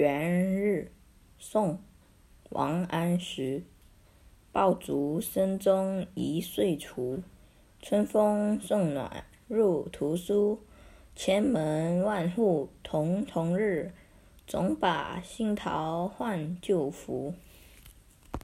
元日宋王安石。爆竹声中一岁除春风送暖入屠苏千门万户曈曈日总把新桃换旧符。